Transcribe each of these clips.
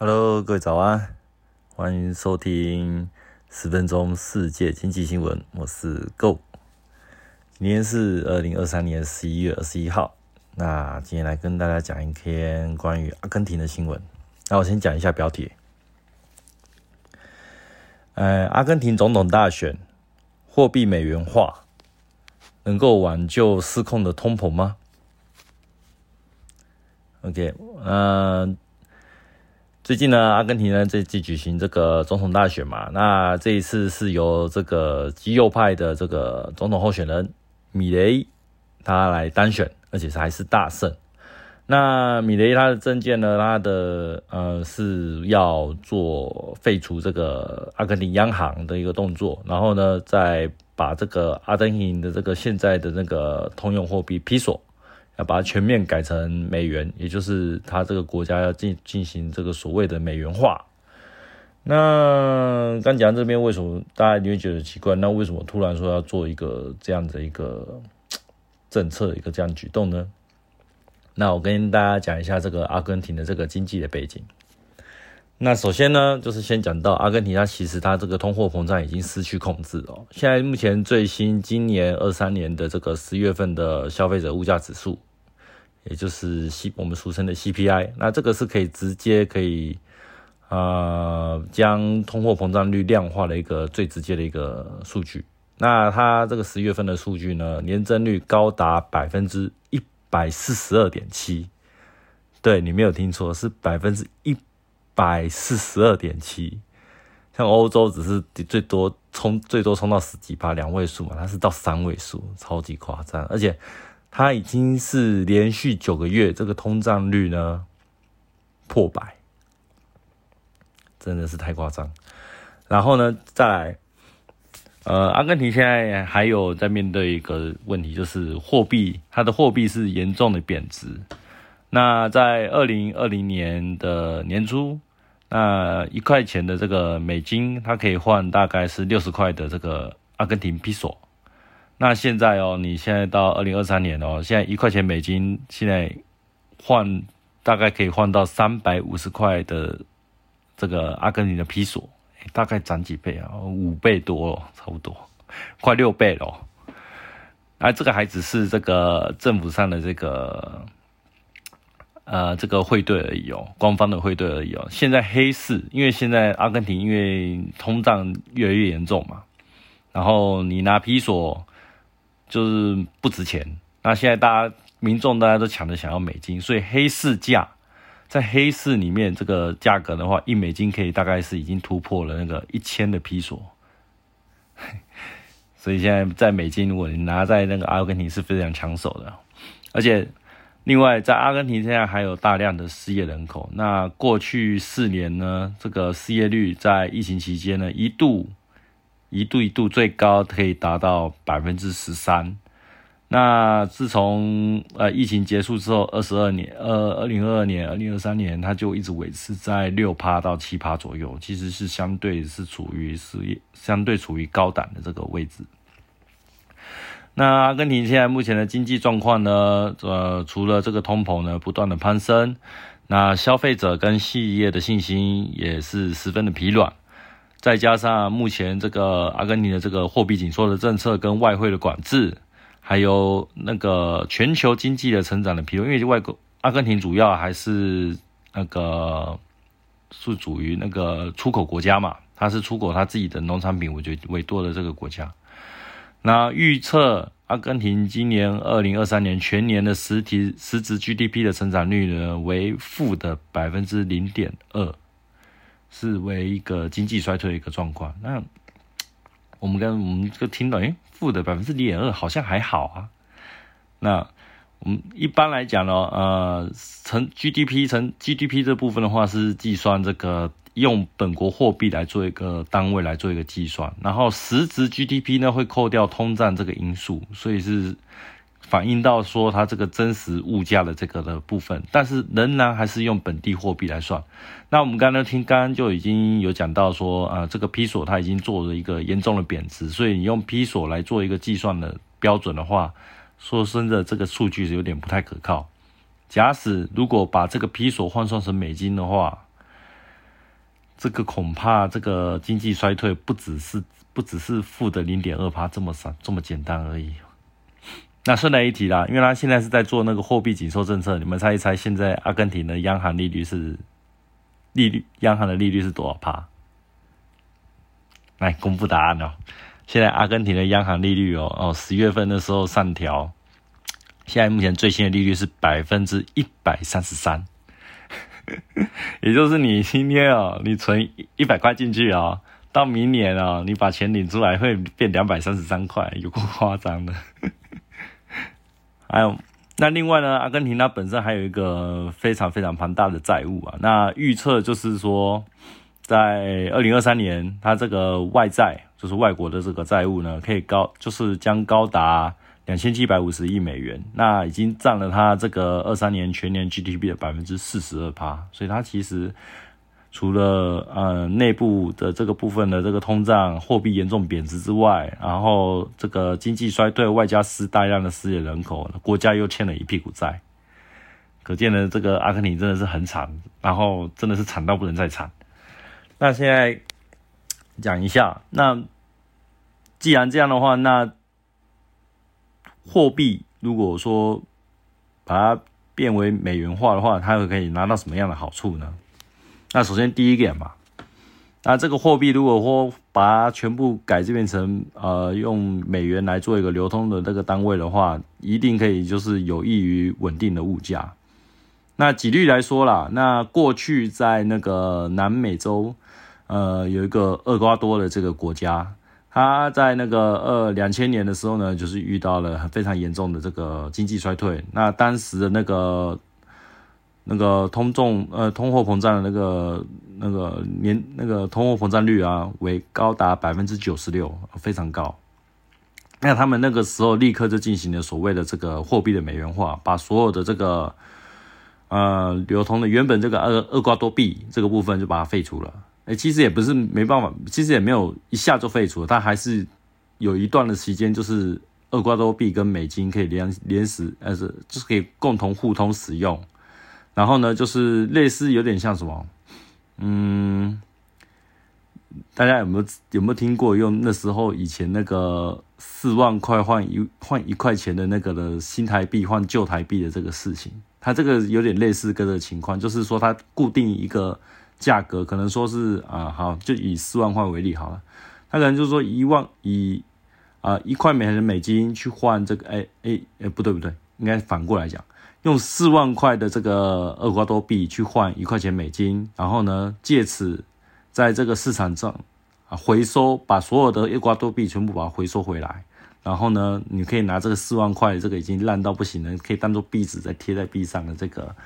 Hello，各位早安，欢迎收听十分钟世界经济新闻，我是 Go。今天是二零二三年十一月二十一号，那今天来跟大家讲一篇关于阿根廷的新闻。那我先讲一下标题。呃，阿根廷总统大选，货币美元化能够挽救失控的通膨吗？OK，嗯。最近呢，阿根廷呢这次举行这个总统大选嘛，那这一次是由这个极右派的这个总统候选人米雷他来单选，而且是还是大胜。那米雷他的政见呢，他的呃是要做废除这个阿根廷央行的一个动作，然后呢再把这个阿根廷的这个现在的那个通用货币披索。要把它全面改成美元，也就是他这个国家要进进行这个所谓的美元化。那刚讲这边为什么大家你会觉得奇怪？那为什么突然说要做一个这样的一个政策，一个这样举动呢？那我跟大家讲一下这个阿根廷的这个经济的背景。那首先呢，就是先讲到阿根廷，它其实它这个通货膨胀已经失去控制哦。现在目前最新今年二三年的这个十月份的消费者物价指数，也就是 C 我们俗称的 CPI，那这个是可以直接可以啊将通货膨胀率量化的一个最直接的一个数据。那它这个十月份的数据呢，年增率高达百分之一百四十二点七，对你没有听错，是百分之一。百四十二点七，像欧洲只是最多冲最多冲到十几趴两位数嘛，它是到三位数，超级夸张，而且它已经是连续九个月这个通胀率呢破百，真的是太夸张。然后呢，再来，呃，阿根廷现在还有在面对一个问题，就是货币，它的货币是严重的贬值。那在二零二零年的年初。那一块钱的这个美金，它可以换大概是六十块的这个阿根廷比索。那现在哦，你现在到二零二三年哦，现在一块钱美金现在换大概可以换到三百五十块的这个阿根廷的比索，大概涨几倍啊？五倍多哦，差不多快六倍了。啊，这个还只是这个政府上的这个。呃，这个汇兑而已哦，官方的汇兑而已哦。现在黑市，因为现在阿根廷因为通胀越来越严重嘛，然后你拿皮索就是不值钱。那现在大家民众大家都抢着想要美金，所以黑市价在黑市里面这个价格的话，一美金可以大概是已经突破了那个一千的皮索。所以现在在美金，如果你拿在那个阿根廷是非常抢手的，而且。另外，在阿根廷现在还有大量的失业人口。那过去四年呢，这个失业率在疫情期间呢，一度一度一度最高可以达到百分之十三。那自从呃疫情结束之后，二十二年，呃二零二二年、二零二三年，它就一直维持在六趴到七趴左右，其实是相对是处于是相对处于高档的这个位置。那阿根廷现在目前的经济状况呢？呃，除了这个通膨呢不断的攀升，那消费者跟企业的信心也是十分的疲软，再加上目前这个阿根廷的这个货币紧缩的政策跟外汇的管制，还有那个全球经济的成长的疲弱，因为外国阿根廷主要还是那个是属于那个出口国家嘛，它是出口它自己的农产品，我觉得为多的这个国家。那预测阿根廷今年二零二三年全年的实体实质 GDP 的成长率呢为负的百分之零点二，是为一个经济衰退的一个状况。那我们跟我们这个听到，诶，负的百分之零点二好像还好啊。那我们一般来讲呢，呃，成 GDP 成 GDP 这部分的话是计算这个。用本国货币来做一个单位来做一个计算，然后实质 GDP 呢会扣掉通胀这个因素，所以是反映到说它这个真实物价的这个的部分，但是仍然还是用本地货币来算。那我们刚刚听刚刚就已经有讲到说，啊，这个 P 索它已经做了一个严重的贬值，所以你用 P 索来做一个计算的标准的话，说真的这个数据是有点不太可靠。假使如果把这个 P 索换算成美金的话，这个恐怕这个经济衰退不只是不只是负的零点二趴这么少这么简单而已。那顺带一提啦，因为他现在是在做那个货币紧缩政策，你们猜一猜，现在阿根廷的央行利率是利率央行的利率是多少趴？来公布答案哦。现在阿根廷的央行利率哦哦，十月份的时候上调，现在目前最新的利率是百分之一百三十三，也就是你今天哦，你存一百块进去哦，到明年哦，你把钱领出来会变两百三十三块，有够夸张的。还有，那另外呢，阿根廷它本身还有一个非常非常庞大的债务啊。那预测就是说，在二零二三年，它这个外债，就是外国的这个债务呢，可以高，就是将高达两千七百五十亿美元。那已经占了它这个二三年全年 GDP 的百分之四十二趴，所以它其实。除了呃内部的这个部分的这个通胀、货币严重贬值之外，然后这个经济衰退，外加失大量的失业人口，国家又欠了一屁股债，可见呢，这个阿根廷真的是很惨，然后真的是惨到不能再惨。那现在讲一下，那既然这样的话，那货币如果说把它变为美元化的话，它会可以拿到什么样的好处呢？那首先第一点嘛，那这个货币如果说把它全部改这变成呃用美元来做一个流通的这个单位的话，一定可以就是有益于稳定的物价。那举例来说啦，那过去在那个南美洲，呃有一个厄瓜多的这个国家，它在那个二两千年的时候呢，就是遇到了非常严重的这个经济衰退。那当时的那个。那个通重呃通货膨胀的那个那个年那个通货膨胀率啊，为高达百分之九十六，非常高。那他们那个时候立刻就进行了所谓的这个货币的美元化，把所有的这个呃流通的原本这个厄厄瓜多币这个部分就把它废除了。哎，其实也不是没办法，其实也没有一下就废除，它还是有一段的时间，就是厄瓜多币跟美金可以连连使，呃是就是可以共同互通使用。然后呢，就是类似有点像什么，嗯，大家有没有有没有听过用那时候以前那个四万块换一换一块钱的那个的新台币换旧台币的这个事情？它这个有点类似跟个情况，就是说它固定一个价格，可能说是啊好，就以四万块为例好了，它可能就是说一万以啊一块美元的美金去换这个，哎哎哎不对不对，应该反过来讲。用四万块的这个厄瓜多币去换一块钱美金，然后呢，借此在这个市场上啊回收，把所有的厄瓜多币全部把它回收回来，然后呢，你可以拿这个四万块，这个已经烂到不行了，可以当做壁纸再贴在壁上的这个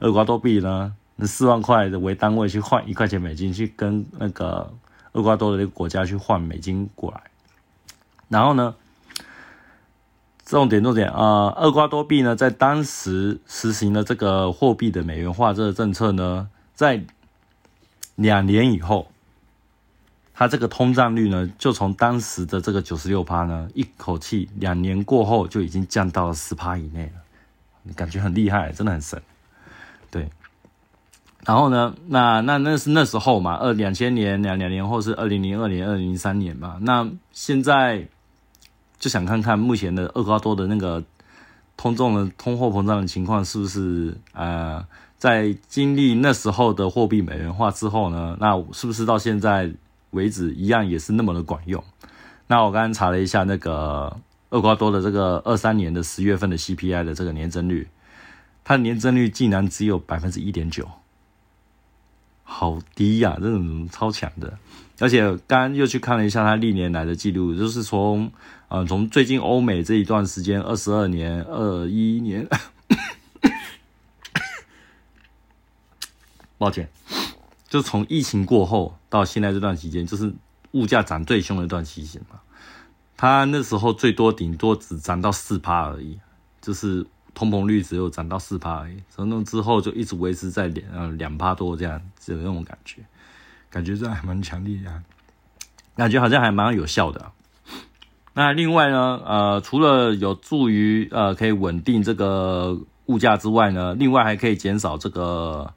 厄瓜多币呢，那四万块的为单位去换一块钱美金，去跟那个厄瓜多的这个国家去换美金过来，然后呢？重点重点啊，厄瓜多币呢，在当时实行了这个货币的美元化这个政策呢，在两年以后，它这个通胀率呢，就从当时的这个九十六趴呢，一口气两年过后就已经降到了十趴以内了，感觉很厉害，真的很神。对，然后呢，那那那是那时候嘛，二两千年两两年后是二零零二年、二零零三年嘛，那现在。就想看看目前的厄瓜多的那个通胀的通货膨胀的情况是不是呃，在经历那时候的货币美元化之后呢，那是不是到现在为止一样也是那么的管用？那我刚刚查了一下那个厄瓜多的这个二三年的十月份的 CPI 的这个年增率，它年增率竟然只有百分之一点九，好低呀，这种超强的。而且刚刚又去看了一下它历年来的记录，就是从。嗯，从最近欧美这一段时间，二十二年、二一年，抱歉，就从疫情过后到现在这段期间，就是物价涨最凶的一段期间嘛。它那时候最多顶多只涨到四趴而已，就是通膨率只有涨到四趴而已。从那之后就一直维持在两两趴多这样子的那种感觉，感觉这还蛮强烈的，感觉好像还蛮有效的。那另外呢，呃，除了有助于呃可以稳定这个物价之外呢，另外还可以减少这个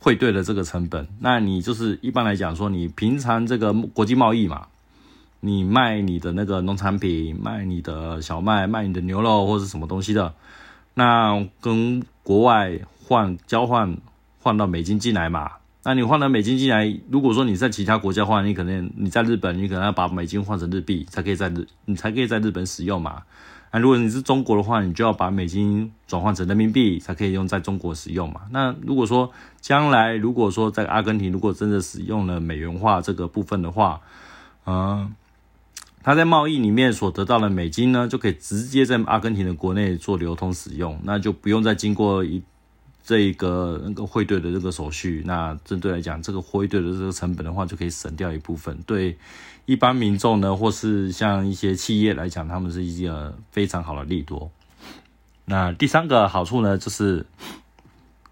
汇兑的这个成本。那你就是一般来讲说，你平常这个国际贸易嘛，你卖你的那个农产品，卖你的小麦，卖你的牛肉或者什么东西的，那跟国外换交换换到美金进来嘛。那你换了美金进来，如果说你在其他国家换，你可能你在日本，你可能要把美金换成日币，才可以在日你才可以在日本使用嘛。那如果你是中国的话，你就要把美金转换成人民币，才可以用在中国使用嘛。那如果说将来如果说在阿根廷如果真的使用了美元化这个部分的话，嗯，他在贸易里面所得到的美金呢，就可以直接在阿根廷的国内做流通使用，那就不用再经过一。这一个那个汇兑的这个手续，那针对来讲，这个汇兑的这个成本的话，就可以省掉一部分。对一般民众呢，或是像一些企业来讲，他们是一个非常好的利多。那第三个好处呢，就是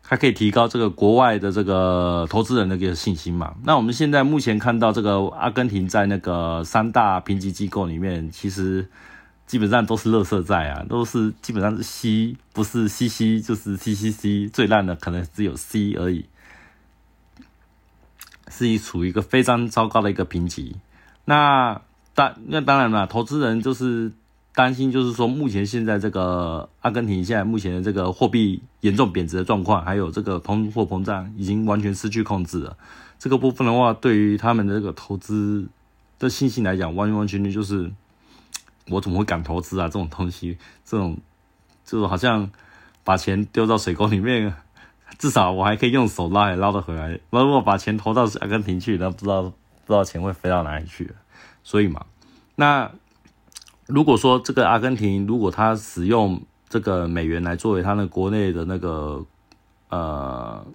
它可以提高这个国外的这个投资人的一个信心嘛。那我们现在目前看到这个阿根廷在那个三大评级机构里面，其实。基本上都是垃圾债啊，都是基本上是 C，不是 CC 就是 CCC，最烂的可能只有 C 而已，是以处于一个非常糟糕的一个评级。那当那当然了，投资人就是担心，就是说目前现在这个阿根廷现在目前的这个货币严重贬值的状况，还有这个通货膨胀已经完全失去控制了。这个部分的话，对于他们的这个投资的信心来讲，完完全全就是。我怎么会敢投资啊？这种东西，这种就是好像把钱丢到水沟里面，至少我还可以用手捞也捞得回来。如果把钱投到阿根廷去，那不知道不知道钱会飞到哪里去。所以嘛，那如果说这个阿根廷如果他使用这个美元来作为他的国内的那个呃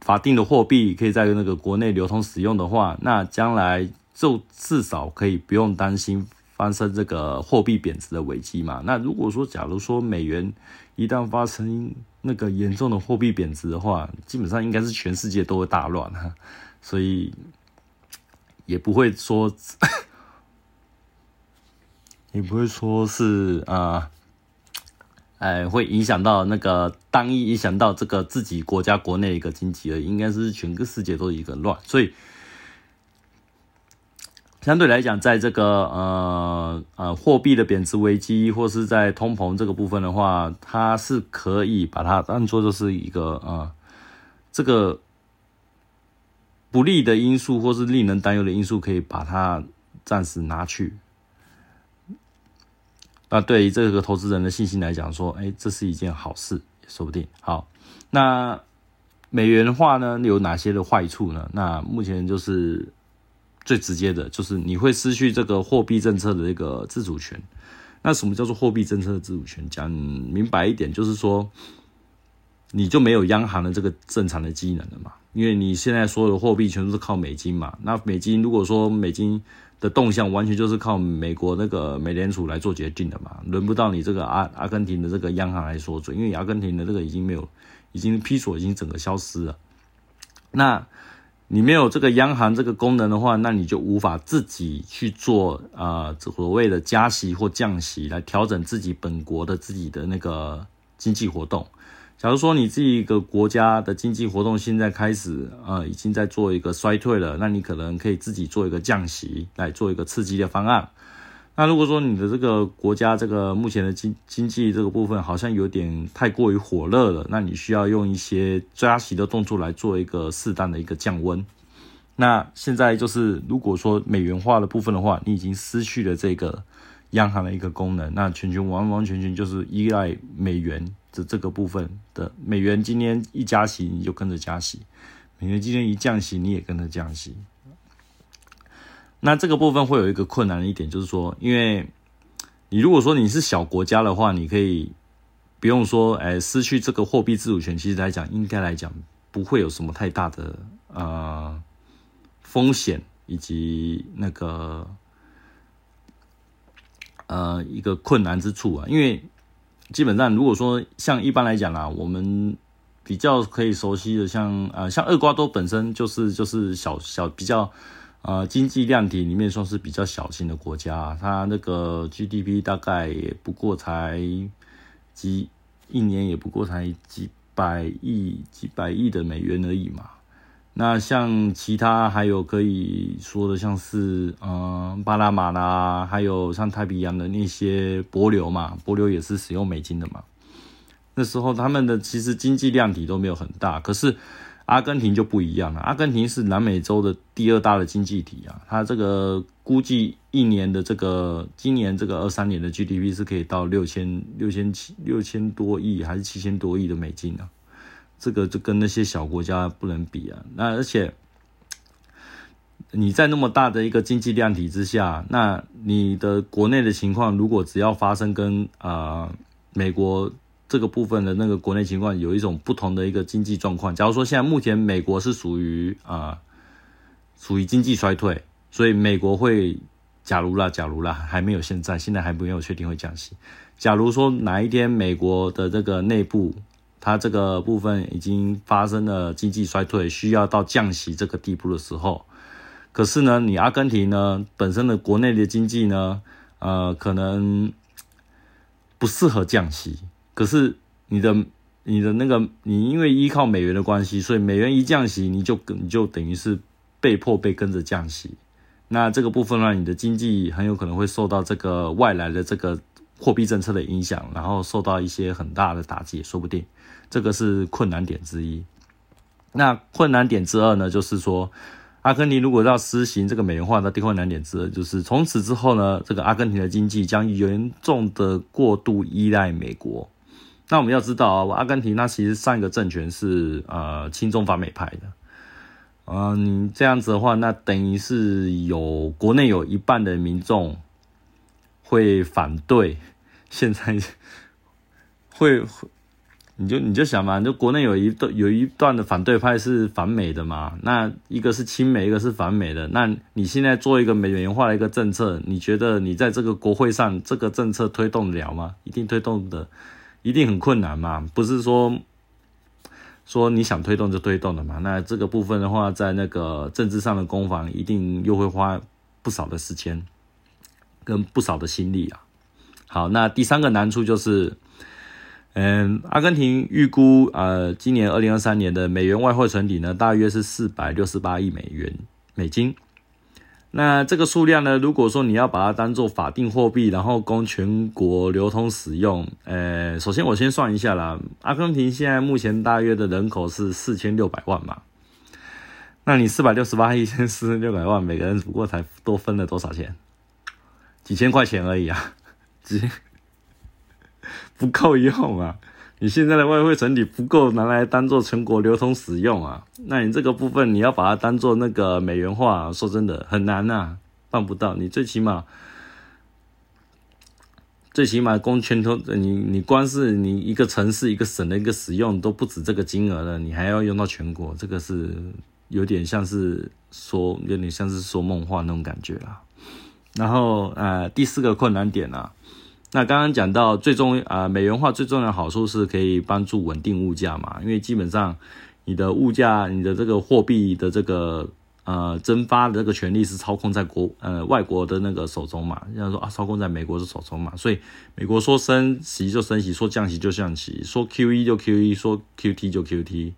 法定的货币，可以在那个国内流通使用的话，那将来就至少可以不用担心。发生这个货币贬值的危机嘛？那如果说，假如说美元一旦发生那个严重的货币贬值的话，基本上应该是全世界都会大乱哈，所以也不会说，也不会说是啊，哎，会影响到那个单一影响到这个自己国家国内一个经济而，应该是全个世界都一个乱，所以。相对来讲，在这个呃呃货币的贬值危机，或是在通膨这个部分的话，它是可以把它当做就是一个呃这个不利的因素，或是令人担忧的因素，可以把它暂时拿去。那对于这个投资人的信心来讲，说，哎，这是一件好事，也说不定。好，那美元化呢，有哪些的坏处呢？那目前就是。最直接的就是你会失去这个货币政策的一个自主权。那什么叫做货币政策的自主权？讲明白一点，就是说你就没有央行的这个正常的机能了嘛？因为你现在所有的货币全都是靠美金嘛。那美金如果说美金的动向完全就是靠美国那个美联储来做决定的嘛，轮不到你这个阿阿根廷的这个央行来说准，因为阿根廷的这个已经没有，已经批索已经整个消失了。那你没有这个央行这个功能的话，那你就无法自己去做啊所谓的加息或降息来调整自己本国的自己的那个经济活动。假如说你这一个国家的经济活动现在开始啊已经在做一个衰退了，那你可能可以自己做一个降息来做一个刺激的方案。那如果说你的这个国家这个目前的经经济这个部分好像有点太过于火热了，那你需要用一些加息的动作来做一个适当的一个降温。那现在就是如果说美元化的部分的话，你已经失去了这个央行的一个功能，那全全完完全全就是依赖美元的这个部分的美元今天一加息你就跟着加息，美元今天一降息你也跟着降息。那这个部分会有一个困难的一点，就是说，因为你如果说你是小国家的话，你可以不用说，哎，失去这个货币自主权，其实来讲，应该来讲不会有什么太大的呃风险以及那个呃一个困难之处啊。因为基本上，如果说像一般来讲啦，我们比较可以熟悉的，像呃像厄瓜多本身就是就是小小比较。呃，经济量体里面算是比较小型的国家，它那个 GDP 大概也不过才几一年也不过才几百亿、几百亿的美元而已嘛。那像其他还有可以说的，像是嗯巴拿马啦，还有像太平洋的那些帛流嘛，帛流也是使用美金的嘛。那时候他们的其实经济量体都没有很大，可是阿根廷就不一样了。阿根廷是南美洲的第二大的经济体啊，它这个估计一年的这个今年这个二三年的 GDP 是可以到六千六千七六千多亿还是七千多亿的美金啊。这个就跟那些小国家不能比啊！那而且你在那么大的一个经济量体之下，那你的国内的情况，如果只要发生跟啊美国这个部分的那个国内情况有一种不同的一个经济状况，假如说现在目前美国是属于啊属于经济衰退，所以美国会假如啦，假如啦，还没有现在，现在还没有确定会降息。假如说哪一天美国的这个内部，它这个部分已经发生了经济衰退，需要到降息这个地步的时候，可是呢，你阿根廷呢本身的国内的经济呢，呃，可能不适合降息。可是你的你的那个你因为依靠美元的关系，所以美元一降息，你就你就等于是被迫被跟着降息。那这个部分呢，你的经济很有可能会受到这个外来的这个货币政策的影响，然后受到一些很大的打击，说不定。这个是困难点之一。那困难点之二呢，就是说，阿根廷如果要施行这个美元化的困难点之二，就是从此之后呢，这个阿根廷的经济将严重的过度依赖美国。那我们要知道啊，阿根廷它其实上一个政权是呃亲中反美派的。啊，你这样子的话，那等于是有国内有一半的民众会反对，现在会。你就你就想嘛，就国内有一段有一段的反对派是反美的嘛，那一个是亲美，一个是反美的。那你现在做一个美元化的一个政策，你觉得你在这个国会上这个政策推动了吗？一定推动的，一定很困难嘛。不是说说你想推动就推动的嘛。那这个部分的话，在那个政治上的攻防，一定又会花不少的时间跟不少的心力啊。好，那第三个难处就是。嗯，阿根廷预估呃，今年二零二三年的美元外汇存底呢，大约是四百六十八亿美元美金。那这个数量呢，如果说你要把它当做法定货币，然后供全国流通使用，呃，首先我先算一下啦，阿根廷现在目前大约的人口是四千六百万嘛，那你四百六十八亿千四六百万，每个人不过才多分了多少钱？几千块钱而已啊，几。不够用啊！你现在的外汇存底不够拿来当做全国流通使用啊，那你这个部分你要把它当做那个美元化，说真的很难呐，办不到。你最起码，最起码供全头，你你光是你一个城市一个省的一个使用都不止这个金额了，你还要用到全国，这个是有点像是说，有点像是说梦话那种感觉啦。然后呃，第四个困难点啊。那刚刚讲到最终啊，美元化最重要的好处是可以帮助稳定物价嘛，因为基本上你的物价、你的这个货币的这个呃增发的这个权利是操控在国呃外国的那个手中嘛，像说啊操控在美国的手中嘛，所以美国说升息就升息，说降息就降息，说 Q E 就 Q E，说 Q T 就 Q T。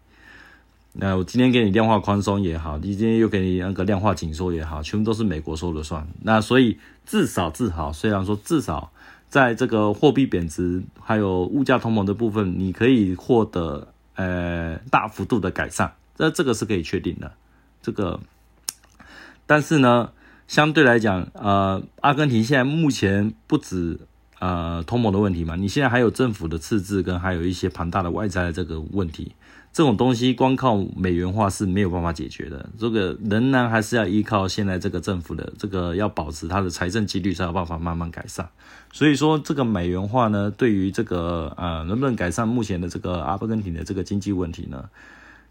那我今天给你量化宽松也好，你今天又给你那个量化紧缩也好，全部都是美国说了算。那所以至少至少，虽然说至少。在这个货币贬值还有物价通膨的部分，你可以获得呃大幅度的改善，这这个是可以确定的。这个，但是呢，相对来讲，呃，阿根廷现在目前不止呃通膨的问题嘛，你现在还有政府的赤字跟还有一些庞大的外债这个问题。这种东西光靠美元化是没有办法解决的，这个仍然还是要依靠现在这个政府的这个要保持它的财政纪律才有办法慢慢改善。所以说这个美元化呢，对于这个呃能不能改善目前的这个阿根廷的这个经济问题呢？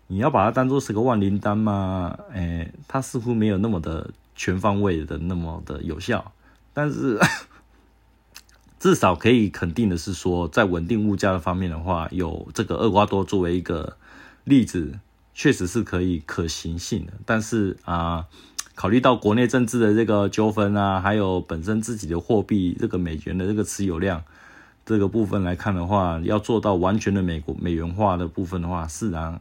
你要把它当做是个万灵丹吗？哎，它似乎没有那么的全方位的那么的有效，但是。至少可以肯定的是说，在稳定物价的方面的话，有这个厄瓜多作为一个例子，确实是可以可行性的。但是啊，考虑到国内政治的这个纠纷啊，还有本身自己的货币这个美元的这个持有量，这个部分来看的话，要做到完全的美国美元化的部分的话，自然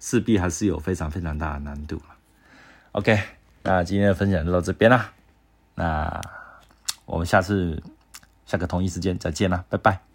势必还是有非常非常大的难度 OK，那今天的分享就到这边啦，那我们下次下个同一时间再见啦，拜拜。